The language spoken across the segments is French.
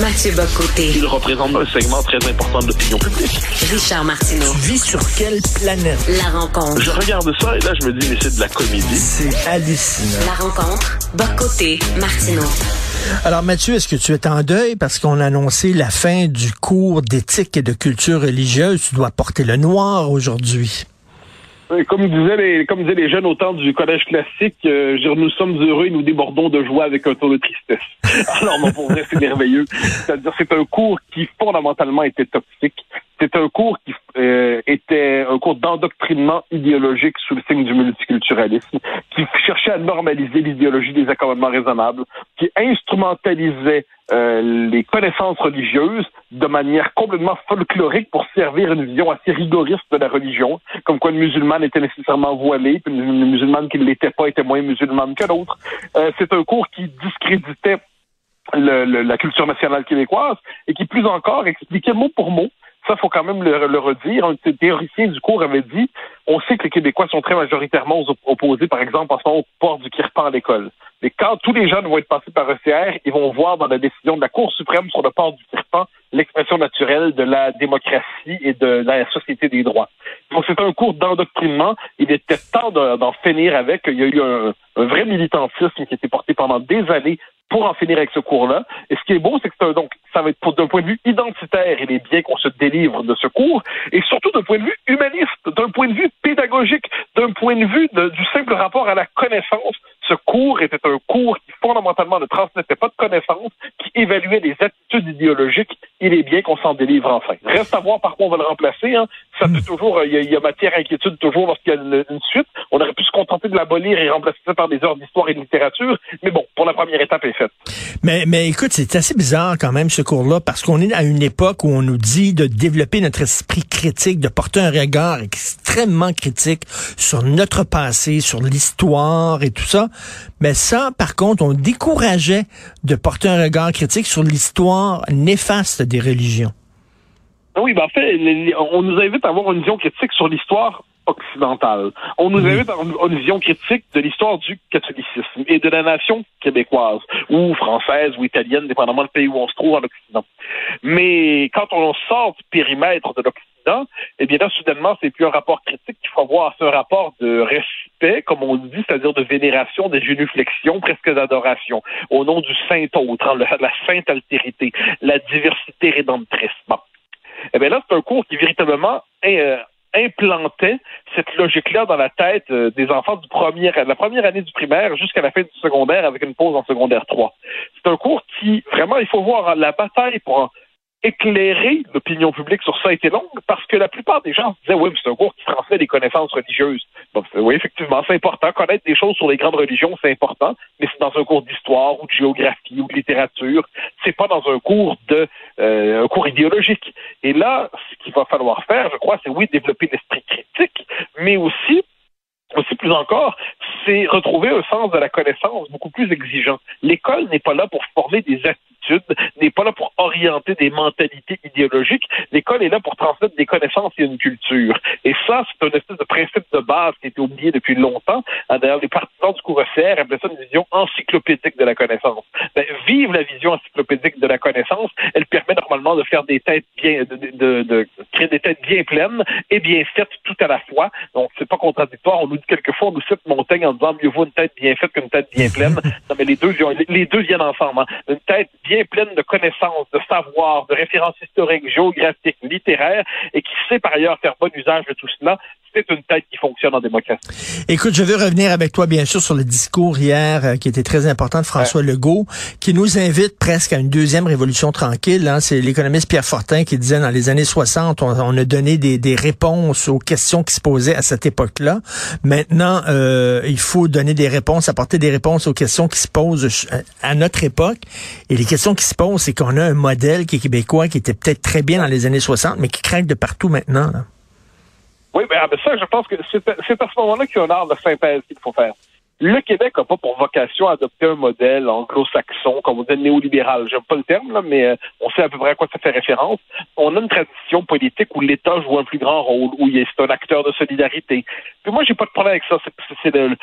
Mathieu Bocoté. Il représente un segment très important de l'opinion publique. Richard Martineau. Tu vis sur quelle planète? La rencontre. Je regarde ça et là, je me dis, mais c'est de la comédie. C'est hallucinant. La rencontre. Bocoté. Martineau. Alors Mathieu, est-ce que tu es en deuil parce qu'on a annoncé la fin du cours d'éthique et de culture religieuse? Tu dois porter le noir aujourd'hui. Oui, Comme disaient les, comme disaient les jeunes au temps du collège classique, euh, je dire, nous sommes heureux et nous débordons de joie avec un tour de tristesse. Alors, mon pour vrai, c'est merveilleux. C'est-à-dire, c'est un cours qui fondamentalement était toxique. C'est un cours qui euh, était un cours d'endoctrinement idéologique sous le signe du multiculturalisme, qui cherchait à normaliser l'idéologie des accommodements raisonnables, qui instrumentalisait euh, les connaissances religieuses de manière complètement folklorique pour servir une vision assez rigoriste de la religion, comme quoi une musulmane était nécessairement voilée, puis une musulmane qui ne l'était pas était moins musulmane que l'autre. Euh, c'est un cours qui discréditait le- le- la culture nationale québécoise et qui, plus encore, expliquait mot pour mot ça, faut quand même le, redire. Un théoriciens du cours avait dit on sait que les Québécois sont très majoritairement opposés, par exemple, en ce moment, au port du kirpan à l'école. Mais quand tous les jeunes vont être passés par ECR, ils vont voir dans la décision de la Cour suprême sur le port du kirpan l'expression naturelle de la démocratie et de la société des droits. Donc, c'est un cours d'endoctrinement. Il était temps de- d'en finir avec. Il y a eu un, vrai militantisme qui a été porté pendant des années pour en finir avec ce cours-là. Et ce qui est beau, c'est que c'est donc ça va être d'un point de vue identitaire, il est bien qu'on se délivre de ce cours, et surtout d'un point de vue humaniste, d'un point de vue pédagogique, d'un point de vue du simple rapport à la connaissance. Ce cours était un cours qui fondamentalement ne transmettait pas de connaissances, qui évaluait les attitudes idéologiques. Il est bien qu'on s'en délivre enfin. Reste à voir par quoi on va le remplacer. Hein. Ça peut toujours, il y, a- il y a matière à inquiétude toujours lorsqu'il y a une, une suite. On aurait pu se contenter de l'abolir et remplacer ça par des heures d'histoire et de littérature. Mais bon, pour la première étape est faite. Mais, mais écoute, c'est assez bizarre quand même ce cours-là parce qu'on est à une époque où on nous dit de développer notre esprit critique, de porter un regard extrêmement critique sur notre passé, sur l'histoire et tout ça. Mais ça, par contre, on décourageait de porter un regard critique sur l'histoire néfaste des religions. Ah Oui, ben en fait, on nous invite à avoir une vision critique sur l'histoire occidentale. On nous invite à avoir une vision critique de l'histoire du catholicisme et de la nation québécoise, ou française, ou italienne, dépendamment du pays où on se trouve en Occident. Mais quand on sort du périmètre de l'Occident, eh bien là, soudainement, c'est plus un rapport critique avoir, un rapport de respect, comme on dit, c'est-à-dire de vénération, de génuflexion, presque d'adoration, au nom du saint autre, hein, la sainte altérité, la diversité rédemptrice. Bon. Eh bien là, c'est un cours qui véritablement euh, implantait cette logique-là dans la tête euh, des enfants de la première année du primaire jusqu'à la fin du secondaire avec une pause en secondaire 3. C'est un cours qui, vraiment, il faut voir hein, la bataille pour éclairer l'opinion publique sur ça été longue parce que la plupart des gens se disaient oui, mais c'est un cours qui transmet des connaissances religieuses. Oui, effectivement, c'est important. Connaître des choses sur les grandes religions, c'est important, mais c'est dans un cours d'histoire ou de géographie ou de littérature. C'est pas dans un cours de euh, un cours idéologique. Et là, ce qu'il va falloir faire, je crois, c'est oui, développer l'esprit critique, mais aussi aussi plus encore, c'est retrouver un sens de la connaissance beaucoup plus exigeant. L'école n'est pas là pour former des n'est pas là pour orienter des mentalités idéologiques. L'école est là pour transmettre des connaissances et une culture. Et ça, c'est un espèce de principe de base qui a été oublié depuis longtemps. Ah, D'ailleurs, les partisans du cours ECR appelaient ça une vision encyclopédique de la connaissance. Ben, vive la vision encyclopédique de la connaissance. Elle permet normalement de faire des têtes bien, de, de, créer des têtes bien pleines et bien faites tout à la fois. Donc, c'est pas contradictoire. On nous dit quelquefois, on nous cite Montaigne en disant mieux vaut une tête bien faite qu'une tête bien pleine. Non, mais les deux, viennent- les deux viennent ensemble. hein. Une tête bien pleine de connaissances, de savoir, de références historiques, géographiques, littéraires, et qui sait par ailleurs faire bon usage de tout cela, peut-être une tête qui fonctionne en démocratie. Écoute, je veux revenir avec toi, bien sûr, sur le discours hier euh, qui était très important de François Legault, qui nous invite presque à une deuxième révolution tranquille. Hein. C'est l'économiste Pierre Fortin qui disait dans les années 60, on, on a donné des, des, réponses aux questions qui se posaient à cette époque-là. Maintenant, euh, il faut donner des réponses, apporter des réponses aux questions qui se posent à notre époque. Et les questions qui se posent, c'est qu'on a un modèle qui est québécois, qui était peut-être très bien dans les années 60, mais qui craque de partout maintenant. Là. Oui, mais ah, ça, je pense que c'est à ce moment-là qu'il y a un art de synthèse qu'il faut faire. Le Québec n'a pas pour vocation à adopter un modèle anglo-saxon, comme on dit néolibéral. J'aime pas le terme, là, mais euh, on sait à peu près à quoi ça fait référence. On a une tradition politique où l'État joue un plus grand rôle, où c'est un acteur de solidarité. Puis moi, j'ai pas de problème avec ça. C'est ben,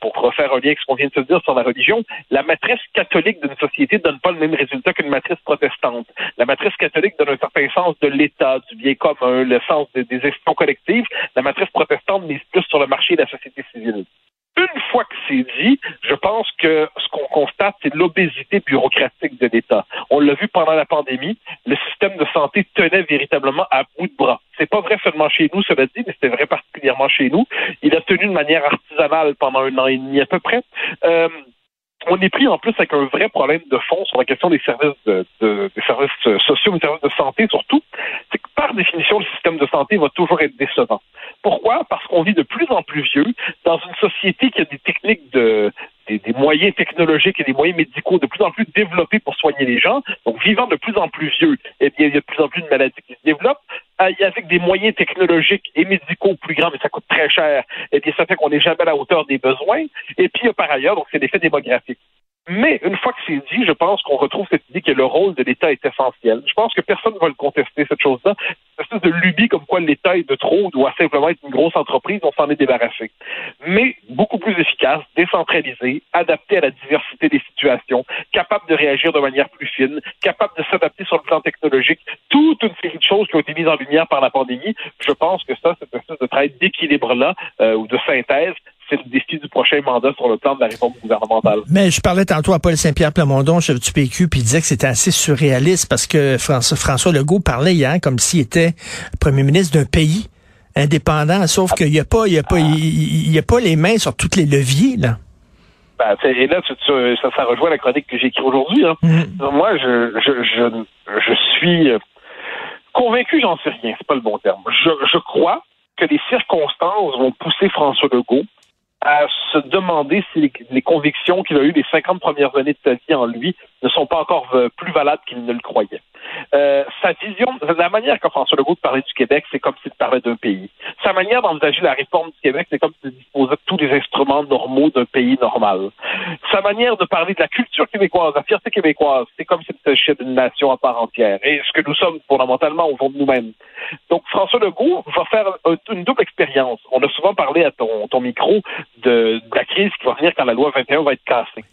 pour refaire un lien avec ce qu'on vient de se dire sur la religion, la matrice catholique d'une société donne pas le même résultat qu'une matrice protestante. La matrice catholique donne un certain sens de l'État, du bien commun, le sens des, des gestions collectives. La matrice protestante mise plus sur le marché de la société civile. Une fois que c'est dit, je pense que ce qu'on constate, c'est l'obésité bureaucratique de l'État. On l'a vu pendant la pandémie, le système de santé tenait véritablement à bout de bras. C'est pas vrai seulement chez nous, cela dit, mais c'était vrai particulièrement chez nous. Il a tenu de manière artisanale pendant un an et demi à peu près. Euh, on est pris en plus avec un vrai problème de fond sur la question des services de, des services sociaux, des services de santé surtout. C'est que par définition, le système de santé va toujours être décevant. Pourquoi? Parce qu'on vit de plus en plus vieux dans une société qui a des techniques de des, moyens technologiques et des moyens médicaux de plus en plus développés pour soigner les gens. Donc, vivant de plus en plus vieux, eh bien, il y a de plus en plus de maladies qui se développent. Euh, avec des moyens technologiques et médicaux plus grands, mais ça coûte très cher, eh bien, ça fait qu'on n'est jamais à la hauteur des besoins. Et puis, par ailleurs, donc, c'est l'effet démographique. Mais une fois que c'est dit, je pense qu'on retrouve cette idée que le rôle de l'État est essentiel. Je pense que personne ne va le contester, cette chose-là. Une espèce de lubie comme quoi l'État est de trop, doit simplement être une grosse entreprise, on s'en est débarrassé. Mais beaucoup plus efficace, décentralisé, adapté à la diversité des situations, capable de réagir de manière plus fine, capable de s'adapter sur le plan technologique, toute une série de choses qui ont été mises en lumière par la pandémie. Je pense que ça, cette espèce de travail d'équilibre-là, euh, ou de synthèse, c'est le défi du prochain mandat sur le plan de la réforme gouvernementale. Mais je parlais tantôt à Paul Saint-Pierre Plamondon, chef du PQ, puis il disait que c'était assez surréaliste parce que François, François Legault parlait hier comme s'il était premier ministre d'un pays indépendant, sauf qu'il n'y a pas, il y a pas, il, y a pas les mains sur tous les leviers, là. Ben, et là, ça, ça rejoint la chronique que j'ai écrite aujourd'hui. Hein. Mm. Moi, je, je, je, je suis convaincu, j'en sais rien, c'est pas le bon terme. Je, je crois que les circonstances vont pousser François Legault à se demander si les, convictions qu'il a eues les 50 premières années de sa vie en lui ne sont pas encore euh, plus valables qu'il ne le croyait. Euh, sa vision, la manière que François Legault parlait du Québec, c'est comme s'il parlait d'un pays. Sa manière d'envisager la réforme du Québec, c'est comme s'il disposait de tous les instruments normaux d'un pays normal. Sa manière de parler de la culture québécoise, la fierté québécoise, c'est comme s'il s'agissait d'une nation à part entière. Et ce que nous sommes fondamentalement au fond de nous-mêmes. Donc François Legault va faire une double expérience. On a souvent parlé à ton, micro de, la crise qui va venir quand la loi 21 va être cassée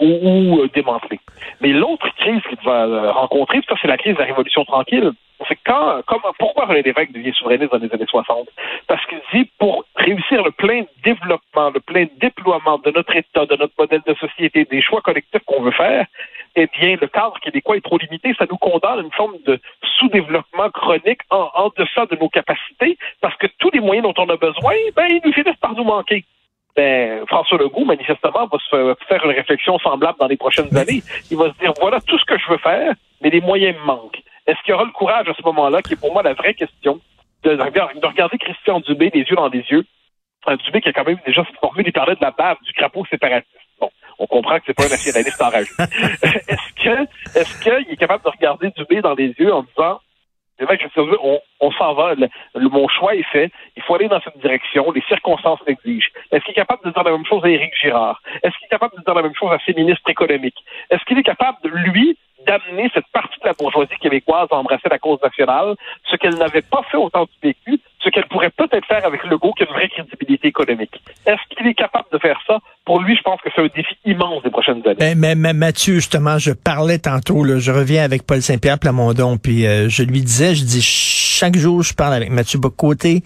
ou, euh, démantelé. Mais l'autre crise qu'il va euh, rencontrer, ça c'est la crise de la Révolution tranquille, c'est quand, pourquoi René Lévesque devient souverainiste dans les années 60? Parce qu'il dit, pour réussir le plein développement, le plein déploiement de notre État, de notre modèle de société, des choix collectifs qu'on veut faire, eh bien, le cadre québécois est trop limité. Ça nous condamne à une forme de sous-développement chronique en, en deçà de nos capacités, parce que tous les moyens dont on a besoin, ben, ils nous finissent par nous manquer ben, François Legault, manifestement, va se faire une réflexion semblable dans les prochaines années. Il va se dire, voilà tout ce que je veux faire, mais les moyens me manquent. Est-ce qu'il y aura le courage à ce moment-là, qui est pour moi la vraie question, de, regarder Christian Dubé les yeux dans les yeux, un Dubé qui a quand même déjà formé, il parlait de la bave du crapaud séparatiste. Bon, on comprend que c'est pas un nationaliste en rage. est-ce que, est-ce qu'il est capable de regarder Dubé dans les yeux en disant, on, on s'en va. Le, mon choix est fait. Il faut aller dans cette direction. Les circonstances l'exigent. Est-ce qu'il est capable de dire la même chose à Éric Girard? Est-ce qu'il est capable de dire la même chose à ses ministres économiques? Est-ce qu'il est capable, lui, d'amener cette partie de la bourgeoisie québécoise à embrasser la cause nationale, ce qu'elle n'avait pas fait au temps du PQ, ce qu'elle pourrait peut-être faire avec Legault qui a une vraie crédibilité économique. Est-ce qu'il est capable de faire ça? Pour lui, je pense que c'est un défi immense des prochaines années. Ben, mais, Mathieu, justement, je parlais tantôt, je reviens avec Paul Saint-Pierre Plamondon, puis euh, je lui disais, je dis, chaque jour, je parle avec Mathieu Bocoté,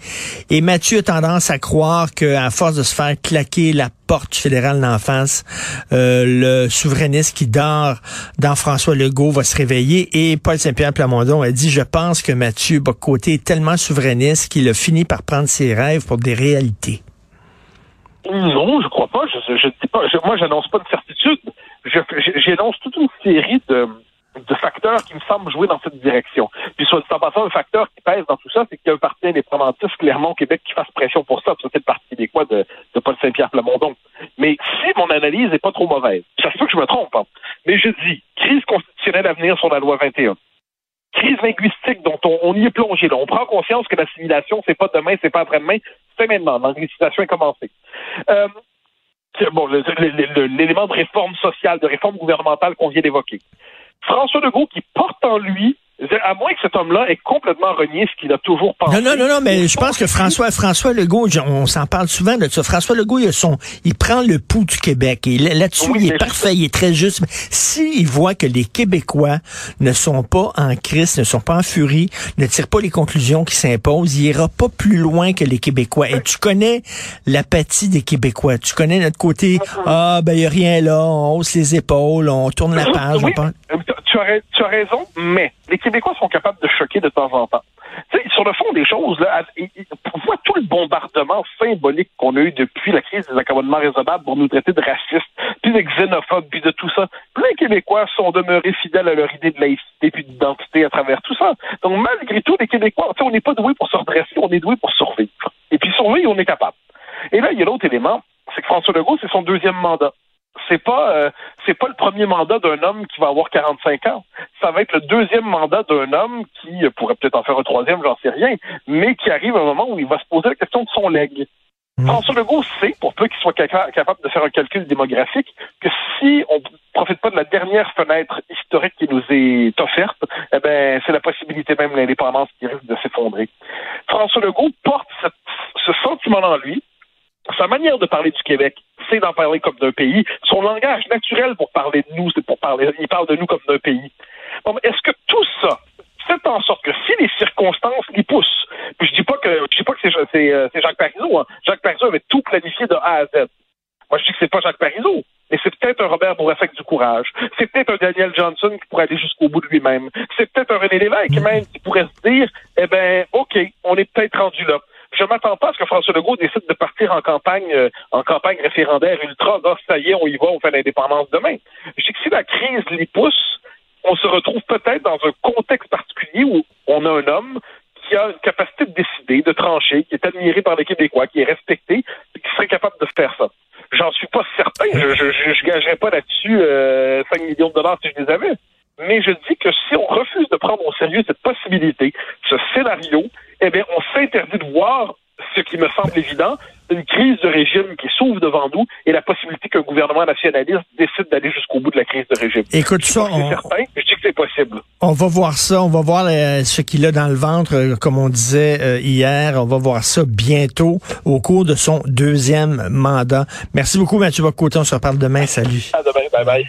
et Mathieu a tendance à croire qu'à force de se faire claquer la porte fédérale d'en face, euh, le souverainiste qui dort dans François Legault va se réveiller, et Paul Saint-Pierre Plamondon a dit, je pense que Mathieu Bocoté est tellement souverainiste qu'il a fini par prendre ses rêves pour des réalités. Non, je crois pas. Je, je, pas. Moi, j'annonce pas de certitude. J'annonce toute une série de, de facteurs qui me semblent jouer dans cette direction. Puis soit dit en passant, un facteur qui pèse dans tout ça, c'est qu'il y a un parti indépendantiste clairement au Québec qui fasse pression pour ça. C'est le parti québécois de, de Paul Saint-Pierre Plamondon. Mais si mon analyse n'est pas trop mauvaise, ça se peut que je me trompe, hein, mais je dis crise constitutionnelle à venir sur la loi 21 crise linguistique dont on, y est plongé. On prend conscience que l'assimilation, c'est pas demain, c'est pas après-demain, c'est maintenant. L'anglicisation est commencée. Euh, bon, l'élément de réforme sociale, de réforme gouvernementale qu'on vient d'évoquer. François Legault qui porte en lui à moins que cet homme-là ait complètement renié ce qu'il a toujours pensé. Non, non, non, non, mais je pense que François, François Legault, on s'en parle souvent de ça. François Legault, il, son, il prend le pouls du Québec. Et là-dessus, il est parfait, il est très juste. S'il voit que les Québécois ne sont pas en crise, ne sont pas en furie, ne tirent pas les conclusions qui s'imposent, il ira pas plus loin que les Québécois. Et tu connais l'apathie des Québécois. Tu connais notre côté, ah, ben, il n'y a rien là, on hausse les épaules, on tourne la page. Oui, tu, tu as raison, mais les Québécois sont capables de choquer de temps en temps. sur le fond des choses, là, voit tout le bombardement symbolique qu'on a eu depuis la crise des accommodements raisonnables pour nous traiter de racistes, puis de xénophobes, puis de tout ça. Plein de Québécois sont demeurés fidèles à leur idée de laïcité puis d'identité à travers tout ça. Donc, malgré tout, les Québécois, on n'est pas doués pour se redresser, on est doués pour survivre. Et puis survivre, on est capable. Et là, il y a l'autre élément, c'est que François Legault, c'est son deuxième mandat c'est pas euh, c'est pas le premier mandat d'un homme qui va avoir 45 ans. Ça va être le deuxième mandat d'un homme qui pourrait peut-être en faire un troisième, j'en sais rien, mais qui arrive à un moment où il va se poser la question de son legs. Mmh. François Legault sait, pour peu qu'il soit capable de faire un calcul démographique, que si on profite pas de la dernière fenêtre historique qui nous est offerte, eh ben c'est la possibilité même de l'indépendance qui risque de s'effondrer. François Legault porte ce sentiment-là en lui, sa manière de parler du Québec, c'est d'en parler comme d'un pays. Son langage naturel pour parler de nous, c'est pour parler, il parle de nous comme d'un pays. Bon, est-ce que tout ça fait en sorte que si les circonstances l'y poussent, puis je dis pas que je dis pas que c'est, euh, Jacques Parizeau, hein. Jacques Parizeau avait tout planifié de A à Z. Moi, je dis que c'est pas Jacques Parizeau, mais c'est peut-être un Robert Bourrafec du courage. C'est peut-être un Daniel Johnson qui pourrait aller jusqu'au bout de lui-même. C'est peut-être un René Lévesque même qui pourrait se dire, eh ben, OK, on est peut-être rendu là. Je m'attends pas à ce que François Legault décide de partir en campagne, euh, en campagne référendaire ultra. Ah, ça y est, on y va, on fait l'indépendance demain. Je sais que si la crise l'y pousse, on se retrouve peut-être dans un contexte particulier où on a un homme qui a une capacité de décider, de trancher, qui est admiré par les Québécois, qui est respecté, qui serait capable de faire ça. J'en suis pas certain. Je, je, je, gagerais pas là-dessus euh, 5 millions de dollars si je les avais. Mais je dis que si on refuse de prendre au sérieux cette possibilité, ce scénario, eh bien, on s'interdit de voir ce qui me semble évident, une crise de régime qui s'ouvre devant nous et la possibilité qu'un gouvernement nationaliste décide d'aller jusqu'au bout de la crise de régime. Écoute ça, on... certain, je dis que c'est possible. On va voir ça, on va voir euh, ce qu'il a dans le ventre, euh, comme on disait euh, hier. On va voir ça bientôt au cours de son deuxième mandat. Merci beaucoup, Mathieu Bocoté. On se reparle demain. Salut. À demain. Bye bye.